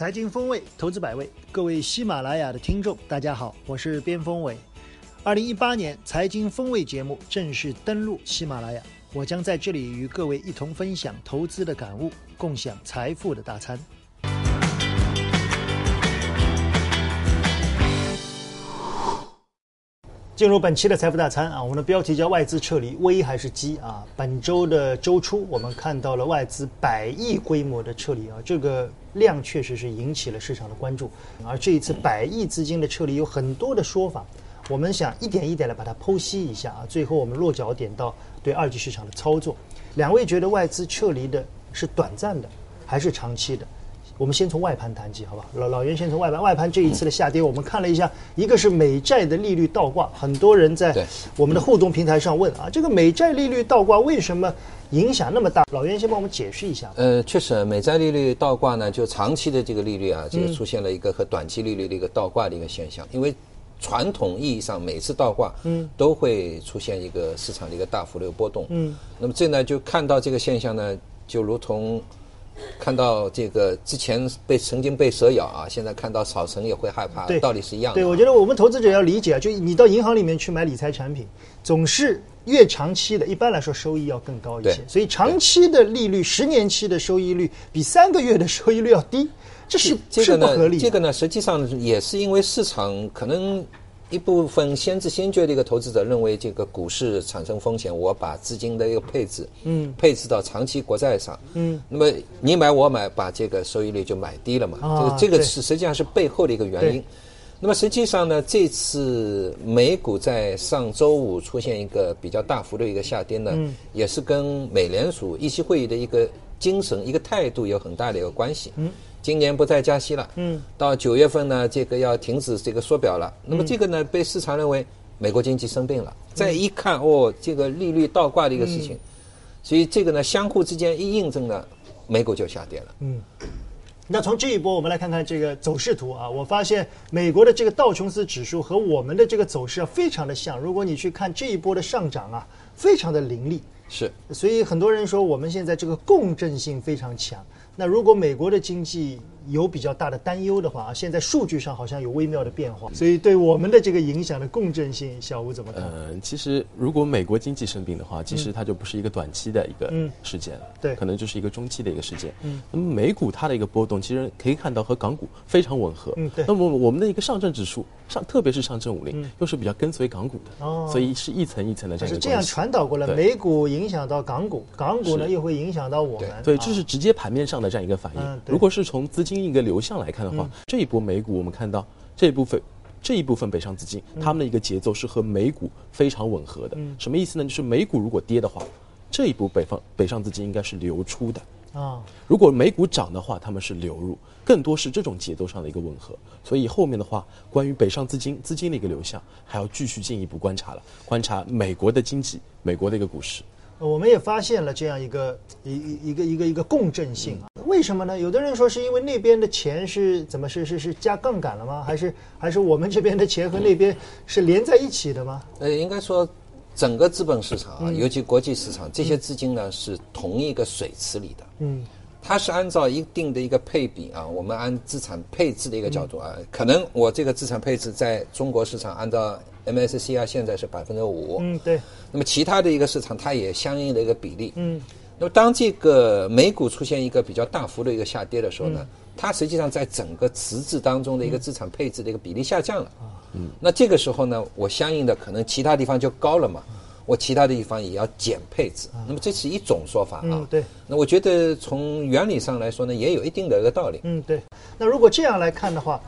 财经风味，投资百味，各位喜马拉雅的听众，大家好，我是边锋伟。二零一八年财经风味节目正式登陆喜马拉雅，我将在这里与各位一同分享投资的感悟，共享财富的大餐。进入本期的财富大餐啊，我们的标题叫外资撤离，危还是机啊？本周的周初，我们看到了外资百亿规模的撤离啊，这个量确实是引起了市场的关注。而这一次百亿资金的撤离有很多的说法，我们想一点一点的把它剖析一下啊。最后我们落脚点到对二级市场的操作。两位觉得外资撤离的是短暂的还是长期的？我们先从外盘谈起，好吧？老老袁先从外盘，外盘这一次的下跌，我们看了一下，一个是美债的利率倒挂，很多人在我们的互动平台上问啊，这个美债利率倒挂为什么影响那么大？老袁先帮我们解释一下。呃，确实，美债利率倒挂呢，就长期的这个利率啊，就出现了一个和短期利率的一个倒挂的一个现象。因为传统意义上，每次倒挂，嗯，都会出现一个市场的一个大幅的波动，嗯。那么这呢，就看到这个现象呢，就如同。看到这个之前被曾经被蛇咬啊，现在看到草绳也会害怕，道理是一样的。对，我觉得我们投资者要理解啊，就你到银行里面去买理财产品，总是越长期的，一般来说收益要更高一些。所以长期的利率，十年期的收益率比三个月的收益率要低，这是是不合理。这个呢，实际上也是因为市场可能。一部分先知先觉的一个投资者认为，这个股市产生风险，我把资金的一个配置，嗯，配置到长期国债上，嗯，那么你买我买，把这个收益率就买低了嘛？这个这个是实际上是背后的一个原因。那么实际上呢，这次美股在上周五出现一个比较大幅的一个下跌呢，也是跟美联储议息会议的一个精神、一个态度有很大的一个关系。嗯。今年不再加息了，嗯，到九月份呢，这个要停止这个缩表了。那么这个呢，被市场认为美国经济生病了。再一看，哦，这个利率倒挂的一个事情，所以这个呢，相互之间一印证呢，美股就下跌了。嗯，那从这一波，我们来看看这个走势图啊。我发现美国的这个道琼斯指数和我们的这个走势啊，非常的像。如果你去看这一波的上涨啊，非常的凌厉。是，所以很多人说我们现在这个共振性非常强。那如果美国的经济有比较大的担忧的话啊，现在数据上好像有微妙的变化，所以对我们的这个影响的共振性，小吴怎么看？嗯，其实如果美国经济生病的话，其实它就不是一个短期的一个事件了，对，可能就是一个中期的一个事件。嗯，那么美股它的一个波动，其实可以看到和港股非常吻合。嗯，对。那么我们的一个上证指数上，特别是上证五零，又是比较跟随港股的，哦，所以是一层一层的这样。是这样传导过来，美股影响到港股，港股呢又会影响到我们。对，这是直接盘面上的这样一个反应。如果是从资金一个流向来。看的话，这一波美股我们看到这一部分这一部分北上资金，他们的一个节奏是和美股非常吻合的。什么意思呢？就是美股如果跌的话，这一波北方北上资金应该是流出的啊。如果美股涨的话，他们是流入，更多是这种节奏上的一个吻合。所以后面的话，关于北上资金资金的一个流向，还要继续进一步观察了。观察美国的经济，美国的一个股市。我们也发现了这样一个一一一个一个一个共振性啊？为什么呢？有的人说是因为那边的钱是怎么是是是加杠杆了吗？还是还是我们这边的钱和那边是连在一起的吗？呃，应该说整个资本市场啊，尤其国际市场，这些资金呢是同一个水池里的。嗯，它是按照一定的一个配比啊，我们按资产配置的一个角度啊，可能我这个资产配置在中国市场按照。MSCI 现在是百分之五，嗯，对。那么其他的一个市场，它也相应的一个比例，嗯。那么当这个美股出现一个比较大幅的一个下跌的时候呢，它实际上在整个池子当中的一个资产配置的一个比例下降了，嗯。那这个时候呢，我相应的可能其他地方就高了嘛，我其他的地方也要减配置，那么这是一种说法啊，对。那我觉得从原理上来说呢，也有一定的一个道理，嗯，对。那如果这样来看的话。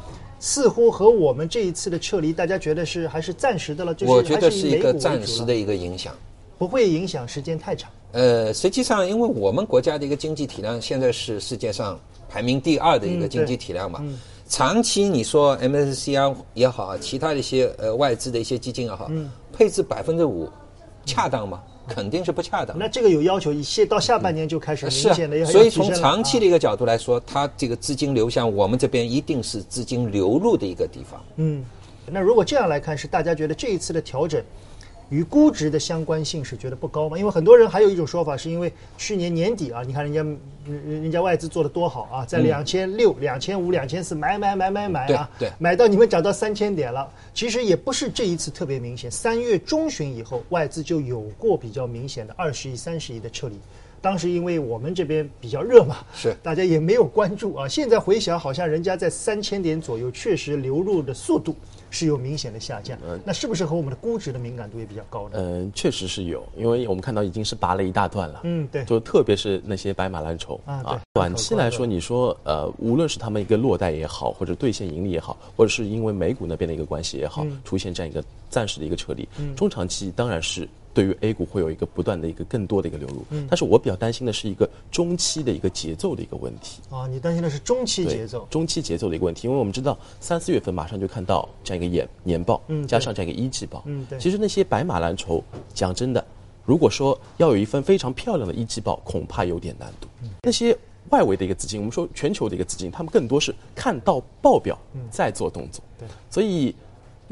似乎和我们这一次的撤离，大家觉得是还是暂时的了？就是我觉得是一个暂时的一个影响，不会影响时间太长。呃，实际上，因为我们国家的一个经济体量现在是世界上排名第二的一个经济体量嘛，长期你说 MSCI 也好，其他的一些呃外资的一些基金也好，配置百分之五，恰当吗？肯定是不恰当。那这个有要求，一些到下半年就开始明显的要所以从长期的一个角度来说，它这个资金流向我们这边一定是资金流入的一个地方。嗯，那如果这样来看，是大家觉得这一次的调整与估值的相关性是觉得不高吗？因为很多人还有一种说法，是因为去年年底啊，你看人家人人家外资做的多好啊，在两千六、两千五、两千四买买买买买啊，对，买到你们涨到三千点了。其实也不是这一次特别明显，三月中旬以后，外资就有过比较明显的二十亿、三十亿的撤离。当时因为我们这边比较热嘛，是大家也没有关注啊。现在回想，好像人家在三千点左右，确实流入的速度是有明显的下降。那是不是和我们的估值的敏感度也比较高呢？嗯，确实是有，因为我们看到已经是拔了一大段了。嗯，对，就特别是那些白马蓝筹啊，短期来说，你说呃，无论是他们一个落袋也好，或者兑现盈利也好，或者是因为美股那边的一个关系也好，出现这样一个暂时的一个撤离，中长期当然是。对于 A 股会有一个不断的一个更多的一个流入，但是我比较担心的是一个中期的一个节奏的一个问题。啊，你担心的是中期节奏？中期节奏的一个问题，因为我们知道三四月份马上就看到这样一个年年报，加上这样一个一季报。嗯，对。其实那些白马蓝筹，讲真的，如果说要有一份非常漂亮的一季报，恐怕有点难度。那些外围的一个资金，我们说全球的一个资金，他们更多是看到报表再做动作。对，所以。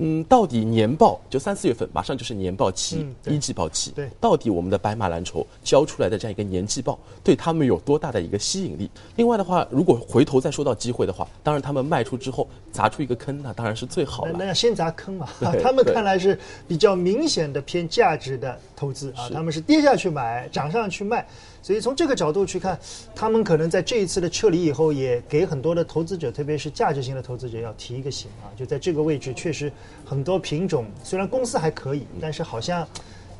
嗯，到底年报就三四月份，马上就是年报期，一季报期。对，到底我们的白马蓝筹交出来的这样一个年季报，对他们有多大的一个吸引力？另外的话，如果回头再说到机会的话，当然他们卖出之后砸出一个坑，那当然是最好的。那要先砸坑嘛？他们看来是比较明显的偏价值的投资啊，他们是跌下去买，涨上去卖。所以从这个角度去看，他们可能在这一次的撤离以后，也给很多的投资者，特别是价值型的投资者，要提一个醒啊！就在这个位置，确实很多品种虽然公司还可以，但是好像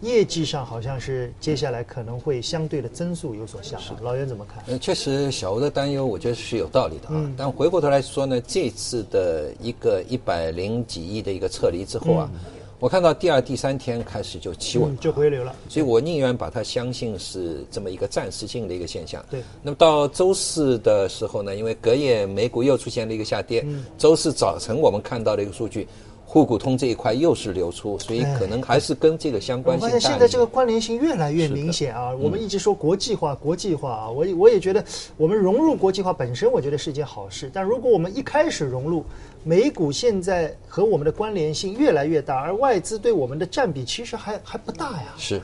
业绩上好像是接下来可能会相对的增速有所下滑。老袁怎么看？嗯，确实小吴的担忧，我觉得是有道理的啊。但回过头来说呢，这次的一个一百零几亿的一个撤离之后啊。我看到第二、第三天开始就企稳，就回流了，所以我宁愿把它相信是这么一个暂时性的一个现象。对。那么到周四的时候呢，因为隔夜美股又出现了一个下跌，周四早晨我们看到的一个数据，沪股通这一块又是流出，所以可能还是跟这个相关性。我发现现在这个关联性越来越明显啊！我们一直说国际化，国际化啊，我我也觉得我们融入国际化本身，我觉得是一件好事。但如果我们一开始融入，美股现在和我们的关联性越来越大，而外资对我们的占比其实还还不大呀。是，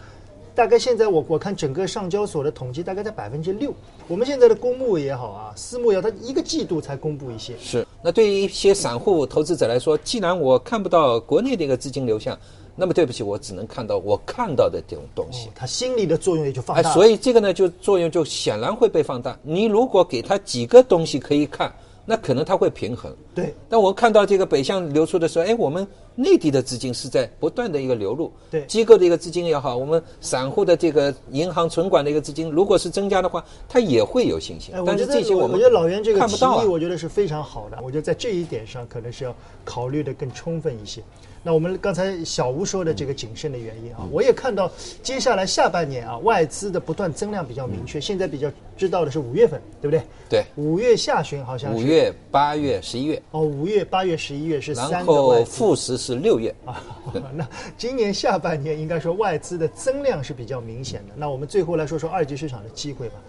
大概现在我我看整个上交所的统计大概在百分之六。我们现在的公募也好啊，私募也好，它一个季度才公布一些。是，那对于一些散户投资者来说，既然我看不到国内的一个资金流向，那么对不起，我只能看到我看到的这种东西。它心理的作用也就放大。所以这个呢，就作用就显然会被放大。你如果给他几个东西可以看。那可能它会平衡，对。但我看到这个北向流出的时候，哎，我们内地的资金是在不断的一个流入，对。机构的一个资金也好，我们散户的这个银行存款的一个资金，如果是增加的话，它也会有信心。但是这些我们我觉得老袁这个提议，我觉得是非常好的。我觉得在这一点上，可能是要考虑的更充分一些。那我们刚才小吴说的这个谨慎的原因啊，我也看到接下来下半年啊，外资的不断增量比较明确。现在比较知道的是五月份，对不对？对，五月下旬好像。五月、八月、十一月。哦，五月、八月、十一月是三个然后复时是六月啊。那今年下半年应该说外资的增量是比较明显的。那我们最后来说说二级市场的机会吧。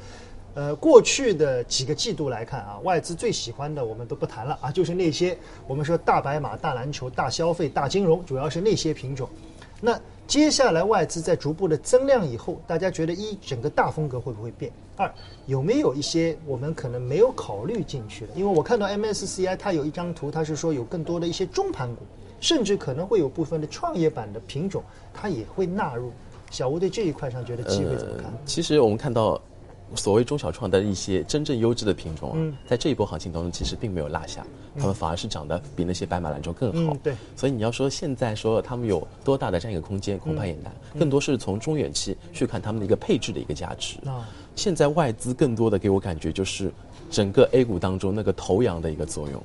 呃，过去的几个季度来看啊，外资最喜欢的我们都不谈了啊，就是那些我们说大白马、大蓝筹、大消费、大金融，主要是那些品种。那接下来外资在逐步的增量以后，大家觉得一整个大风格会不会变？二有没有一些我们可能没有考虑进去的？因为我看到 MSCI 它有一张图，它是说有更多的一些中盘股，甚至可能会有部分的创业板的品种，它也会纳入。小吴对这一块上觉得机会怎么看？其实我们看到。所谓中小创的一些真正优质的品种啊，在这一波行情当中，其实并没有落下，他们反而是涨得比那些白马蓝筹更好。对，所以你要说现在说他们有多大的这样一个空间，恐怕也难。更多是从中远期去看他们的一个配置的一个价值。啊，现在外资更多的给我感觉就是。整个 A 股当中那个头羊的一个作用，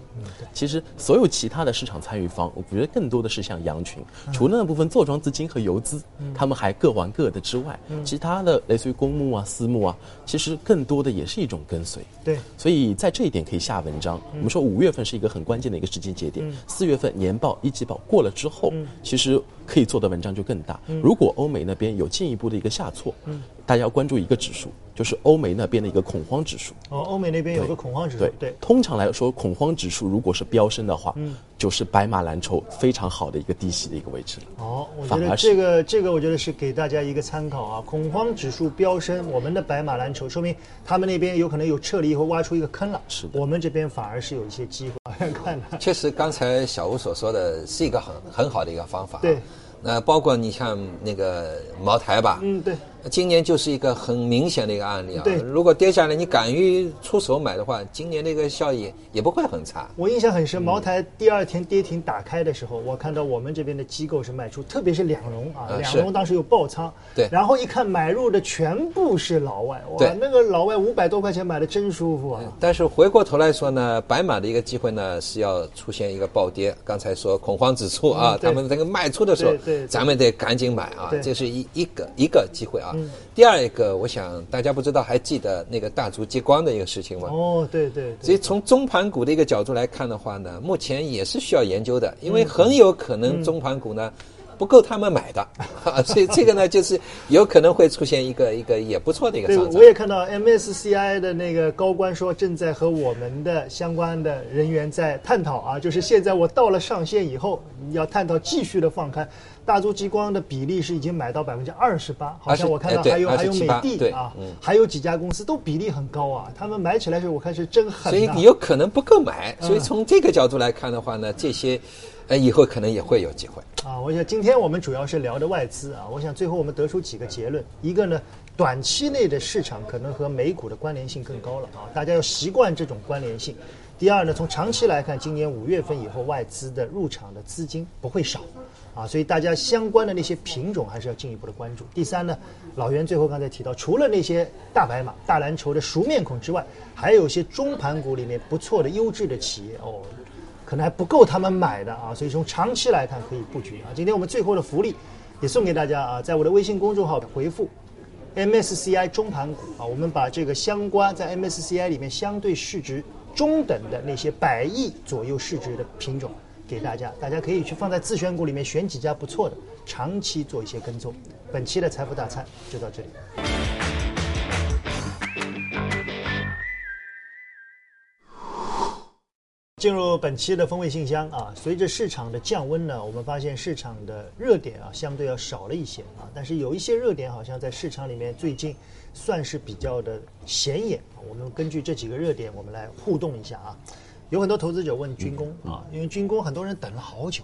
其实所有其他的市场参与方，我觉得更多的是像羊群，除了那部分坐庄资金和游资，他们还各玩各的之外，其他的类似于公募啊、私募啊，其实更多的也是一种跟随。对，所以在这一点可以下文章。我们说五月份是一个很关键的一个时间节点，四月份年报、一季报过了之后，其实可以做的文章就更大。如果欧美那边有进一步的一个下挫，大家要关注一个指数。就是欧美那边的一个恐慌指数哦，欧美那边有个恐慌指数，对对。通常来说，恐慌指数如果是飙升的话，就是白马蓝筹非常好的一个低吸的一个位置了。哦，我觉得这个这个我觉得是给大家一个参考啊。恐慌指数飙升，我们的白马蓝筹说明他们那边有可能有撤离以后挖出一个坑了。是的，我们这边反而是有一些机会。看，确实刚才小吴所说的是一个很很好的一个方法。对。那包括你像那个茅台吧，嗯，对，今年就是一个很明显的一个案例啊。对，如果跌下来，你敢于出手买的话，今年那个效益也不会很差。我印象很深，茅台第二天跌停打开的时候，我看到我们这边的机构是卖出，特别是两融啊，两融当时有爆仓。对，然后一看买入的全部是老外，哇，那个老外五百多块钱买的真舒服啊。但是回过头来说呢，白马的一个机会呢是要出现一个暴跌。刚才说恐慌指数啊，他们那个卖出的时候，咱们得赶。赶紧买啊！这是一一个一个机会啊。第二一个，我想大家不知道还记得那个大族激光的一个事情吗？哦，对对。所以从中盘股的一个角度来看的话呢，目前也是需要研究的，因为很有可能中盘股呢。不够他们买的，所以这个呢，就是有可能会出现一个一个也不错的一个上涨。我也看到 MSCI 的那个高官说，正在和我们的相关的人员在探讨啊，就是现在我到了上限以后，要探讨继续的放开。大族激光的比例是已经买到百分之二十八，好像我看到还有还有美的啊，还有几家公司都比例很高啊，他们买起来时候我看是真狠。所以你有可能不够买，所以从这个角度来看的话呢，这些。呃，以后可能也会有机会啊！我想今天我们主要是聊的外资啊，我想最后我们得出几个结论：一个呢，短期内的市场可能和美股的关联性更高了啊，大家要习惯这种关联性；第二呢，从长期来看，今年五月份以后外资的入场的资金不会少啊，所以大家相关的那些品种还是要进一步的关注。第三呢，老袁最后刚才提到，除了那些大白马、大蓝筹的熟面孔之外，还有一些中盘股里面不错的优质的企业哦。可能还不够他们买的啊，所以从长期来看可以布局啊。今天我们最后的福利也送给大家啊，在我的微信公众号回复 MSCI 中盘股啊，我们把这个相关在 MSCI 里面相对市值中等的那些百亿左右市值的品种给大家，大家可以去放在自选股里面选几家不错的，长期做一些跟踪。本期的财富大餐就到这里。进入本期的风味信箱啊，随着市场的降温呢，我们发现市场的热点啊相对要少了一些啊，但是有一些热点好像在市场里面最近算是比较的显眼。我们根据这几个热点，我们来互动一下啊。有很多投资者问军工啊，因为军工很多人等了好久，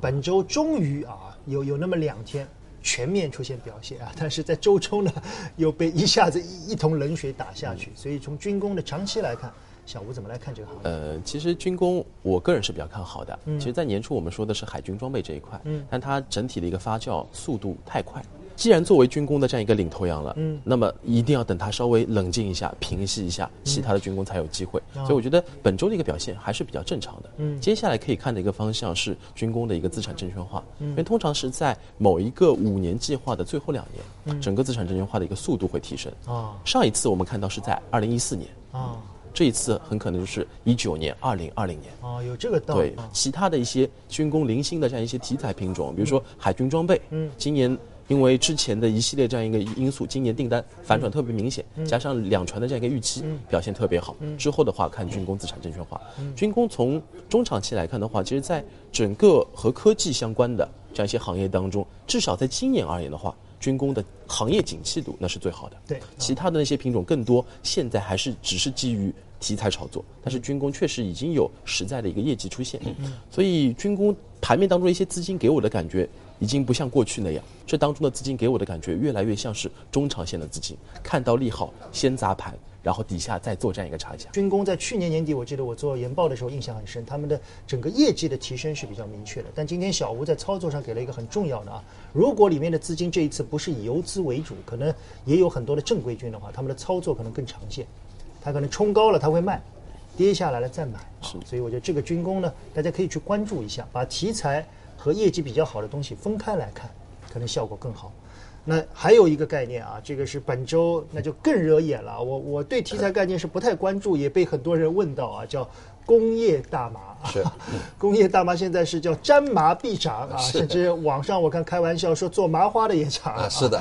本周终于啊有有那么两天全面出现表现啊，但是在周中呢又被一下子一一桶冷水打下去，所以从军工的长期来看。小吴怎么来看这个行业？呃，其实军工我个人是比较看好的。嗯其实，在年初我们说的是海军装备这一块，嗯但它整体的一个发酵速度太快。既然作为军工的这样一个领头羊了，嗯，那么一定要等它稍微冷静一下、平息一下，其他的军工才有机会。所以我觉得本周的一个表现还是比较正常的。嗯，接下来可以看的一个方向是军工的一个资产证券化，嗯因为通常是在某一个五年计划的最后两年，整个资产证券化的一个速度会提升。啊，上一次我们看到是在二零一四年。啊。这一次很可能就是一九年、二零二零年哦，有这个道理。对，其他的一些军工零星的这样一些题材品种，比如说海军装备，嗯，今年因为之前的一系列这样一个因素，今年订单反转特别明显，加上两船的这样一个预期表现特别好。之后的话，看军工资产证券化。军工从中长期来看的话，其实在整个和科技相关的这样一些行业当中，至少在今年而言的话。军工的行业景气度那是最好的，对，其他的那些品种更多，现在还是只是基于题材炒作，但是军工确实已经有实在的一个业绩出现，嗯。所以军工盘面当中一些资金给我的感觉已经不像过去那样，这当中的资金给我的感觉越来越像是中长线的资金，看到利好先砸盘。然后底下再做这样一个差价。军工在去年年底，我记得我做研报的时候印象很深，他们的整个业绩的提升是比较明确的。但今天小吴在操作上给了一个很重要的啊，如果里面的资金这一次不是以游资为主，可能也有很多的正规军的话，他们的操作可能更长线。他可能冲高了他会卖，跌下来了再买。是，所以我觉得这个军工呢，大家可以去关注一下，把题材和业绩比较好的东西分开来看，可能效果更好。那还有一个概念啊，这个是本周那就更惹眼了。我我对题材概念是不太关注，也被很多人问到啊，叫工业大麻。是，工业大麻现在是叫沾麻必涨啊，甚至网上我看开玩笑说做麻花的也涨啊。是的，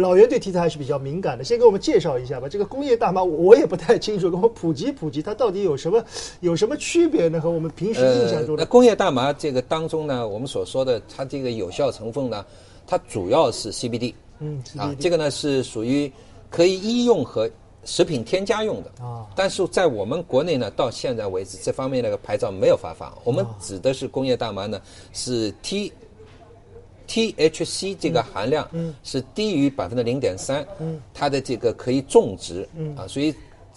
老袁对题材还是比较敏感的，先给我们介绍一下吧。这个工业大麻我也不太清楚，给我们普及普及，它到底有什么有什么区别呢？和我们平时印象中的工业大麻这个当中呢，我们所说的它这个有效成分呢？它主要是 CBD，嗯啊，这个呢是属于可以医用和食品添加用的啊。但是在我们国内呢，到现在为止，这方面那个牌照没有发放。我们指的是工业大麻呢，是 T THC 这个含量是低于百分之零点三，它的这个可以种植嗯啊，所以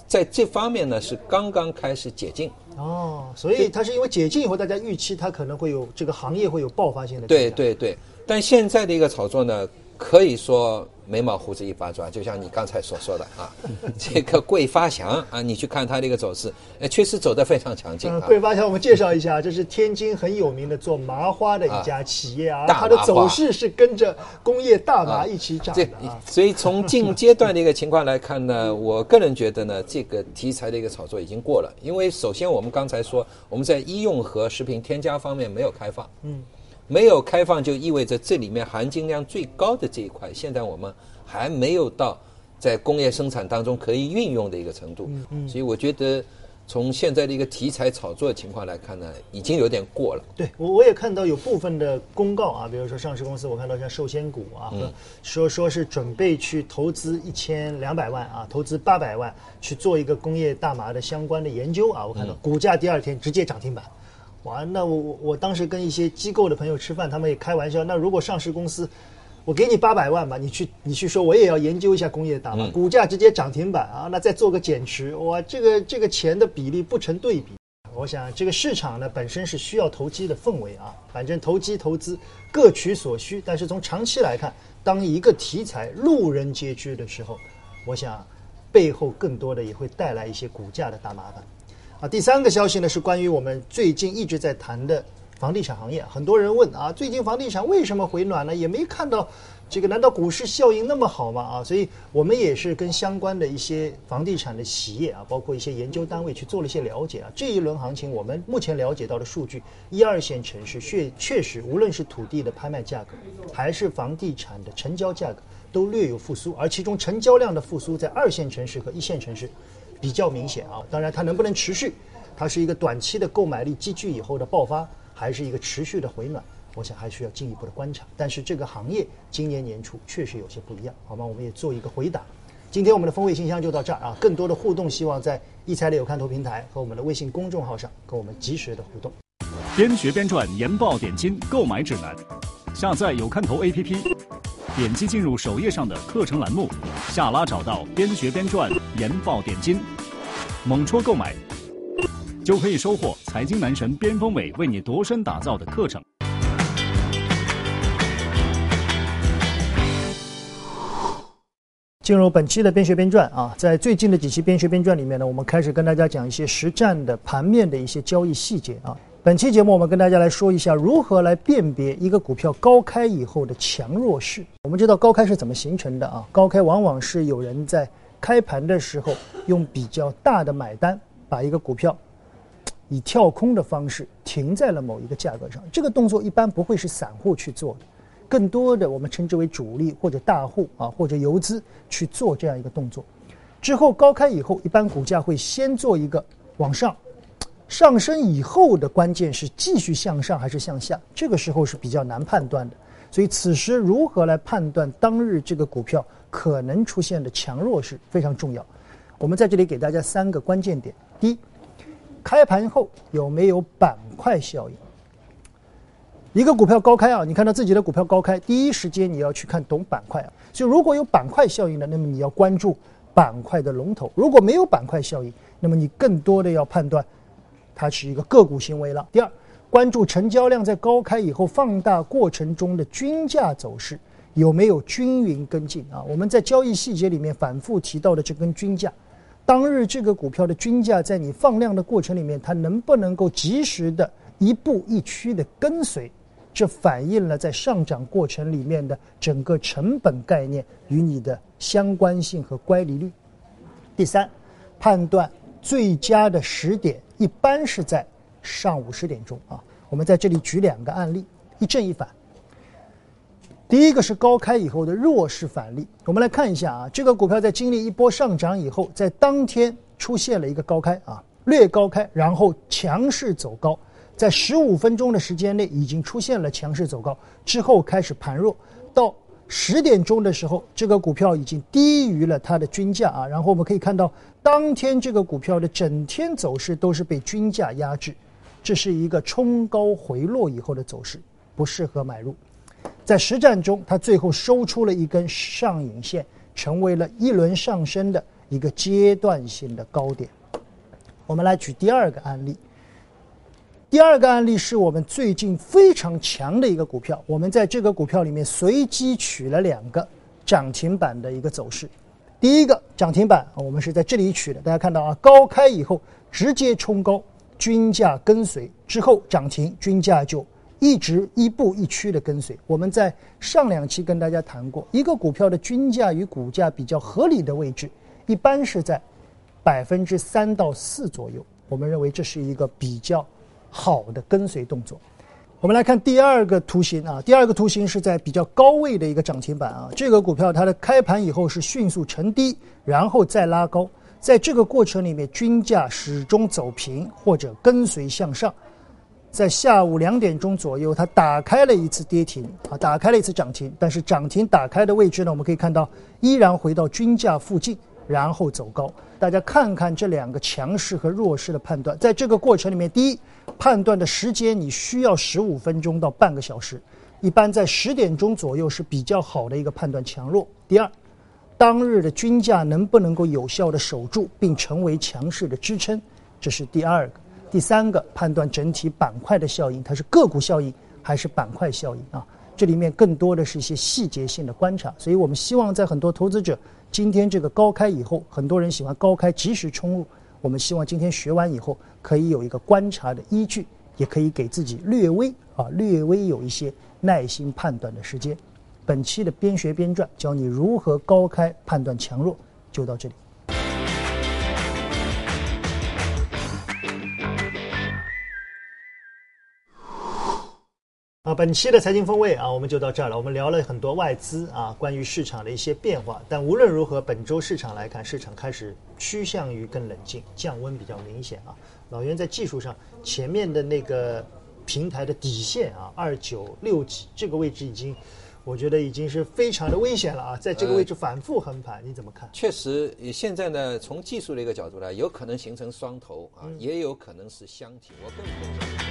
在这方面呢是刚刚开始解禁。哦，所以它是因为解禁以后，大家预期它可能会有这个行业会有爆发性的。对对对。但现在的一个炒作呢，可以说眉毛胡子一把抓，就像你刚才所说的啊，这个桂发祥啊，你去看它的一个走势，呃，确实走得非常强劲。桂发祥，我们介绍一下，这是天津很有名的做麻花的一家企业啊，它的走势是跟着工业大麻一起涨的。所以从近阶段的一个情况来看呢，我个人觉得呢，这个题材的一个炒作已经过了，因为首先我们刚才说我们在医用和食品添加方面没有开放，嗯。没有开放就意味着这里面含金量最高的这一块，现在我们还没有到在工业生产当中可以运用的一个程度。嗯所以我觉得从现在的一个题材炒作的情况来看呢，已经有点过了。对，我我也看到有部分的公告啊，比如说上市公司，我看到像寿仙谷啊，说说是准备去投资一千两百万啊，投资八百万去做一个工业大麻的相关的研究啊，我看到股价第二天直接涨停板。哇，那我我我当时跟一些机构的朋友吃饭，他们也开玩笑。那如果上市公司，我给你八百万吧，你去你去说，我也要研究一下工业大麻，股价直接涨停板啊，那再做个减持，哇，这个这个钱的比例不成对比。我想这个市场呢本身是需要投机的氛围啊，反正投机投资各取所需。但是从长期来看，当一个题材路人皆知的时候，我想背后更多的也会带来一些股价的大麻烦。啊，第三个消息呢是关于我们最近一直在谈的房地产行业。很多人问啊，最近房地产为什么回暖呢？也没看到这个，难道股市效应那么好吗？啊，所以我们也是跟相关的一些房地产的企业啊，包括一些研究单位去做了一些了解啊。这一轮行情，我们目前了解到的数据，一二线城市确确实，无论是土地的拍卖价格，还是房地产的成交价格，都略有复苏。而其中成交量的复苏，在二线城市和一线城市。比较明显啊，当然它能不能持续，它是一个短期的购买力积聚以后的爆发，还是一个持续的回暖，我想还需要进一步的观察。但是这个行业今年年初确实有些不一样，好吗？我们也做一个回答。今天我们的风味信箱就到这儿啊，更多的互动希望在一财的有看头平台和我们的微信公众号上跟我们及时的互动。边学边赚研报点金购买指南，下载有看头 APP。点击进入首页上的课程栏目，下拉找到边学边赚研报点金，猛戳购买，就可以收获财经男神边锋伟为你度身打造的课程。进入本期的边学边赚啊，在最近的几期边学边赚里面呢，我们开始跟大家讲一些实战的盘面的一些交易细节啊。本期节目，我们跟大家来说一下如何来辨别一个股票高开以后的强弱势。我们知道高开是怎么形成的啊？高开往往是有人在开盘的时候用比较大的买单，把一个股票以跳空的方式停在了某一个价格上。这个动作一般不会是散户去做的，更多的我们称之为主力或者大户啊或者游资去做这样一个动作。之后高开以后，一般股价会先做一个往上。上升以后的关键是继续向上还是向下，这个时候是比较难判断的。所以此时如何来判断当日这个股票可能出现的强弱是非常重要。我们在这里给大家三个关键点：第一，开盘后有没有板块效应？一个股票高开啊，你看到自己的股票高开，第一时间你要去看懂板块啊。就如果有板块效应的，那么你要关注板块的龙头；如果没有板块效应，那么你更多的要判断。它是一个个股行为了。第二，关注成交量在高开以后放大过程中的均价走势有没有均匀跟进啊？我们在交易细节里面反复提到的这根均价，当日这个股票的均价在你放量的过程里面，它能不能够及时的一步一趋的跟随这反映了在上涨过程里面的整个成本概念与你的相关性和乖离率。第三，判断最佳的时点一般是在上午十点钟啊。我们在这里举两个案例，一正一反。第一个是高开以后的弱势反例，我们来看一下啊，这个股票在经历一波上涨以后，在当天出现了一个高开啊，略高开，然后强势走高，在十五分钟的时间内已经出现了强势走高，之后开始盘弱，到十点钟的时候，这个股票已经低于了它的均价啊，然后我们可以看到，当天这个股票的整天走势都是被均价压制，这是一个冲高回落以后的走势，不适合买入。在实战中，它最后收出了一根上影线，成为了一轮上升的一个阶段性的高点。我们来举第二个案例。第二个案例是我们最近非常强的一个股票，我们在这个股票里面随机取了两个涨停板的一个走势。第一个涨停板，我们是在这里取的，大家看到啊，高开以后直接冲高，均价跟随之后涨停，均价就。一直一步一趋的跟随。我们在上两期跟大家谈过，一个股票的均价与股价比较合理的位置，一般是在百分之三到四左右。我们认为这是一个比较好的跟随动作。我们来看第二个图形啊，第二个图形是在比较高位的一个涨停板啊。这个股票它的开盘以后是迅速沉低，然后再拉高，在这个过程里面均价始终走平或者跟随向上。在下午两点钟左右，它打开了一次跌停啊，打开了一次涨停，但是涨停打开的位置呢，我们可以看到依然回到均价附近，然后走高。大家看看这两个强势和弱势的判断，在这个过程里面，第一，判断的时间你需要十五分钟到半个小时，一般在十点钟左右是比较好的一个判断强弱。第二，当日的均价能不能够有效的守住并成为强势的支撑，这是第二个。第三个判断整体板块的效应，它是个股效应还是板块效应啊？这里面更多的是一些细节性的观察，所以我们希望在很多投资者今天这个高开以后，很多人喜欢高开及时冲入，我们希望今天学完以后可以有一个观察的依据，也可以给自己略微啊略微有一些耐心判断的时间。本期的边学边赚，教你如何高开判断强弱，就到这里。啊，本期的财经风味啊，我们就到这儿了。我们聊了很多外资啊，关于市场的一些变化。但无论如何，本周市场来看，市场开始趋向于更冷静，降温比较明显啊。老袁在技术上，前面的那个平台的底线啊，二九六几这个位置已经，我觉得已经是非常的危险了啊。在这个位置反复横盘，你怎么看？确实，现在呢，从技术的一个角度来，有可能形成双头啊，也有可能是箱体。我更。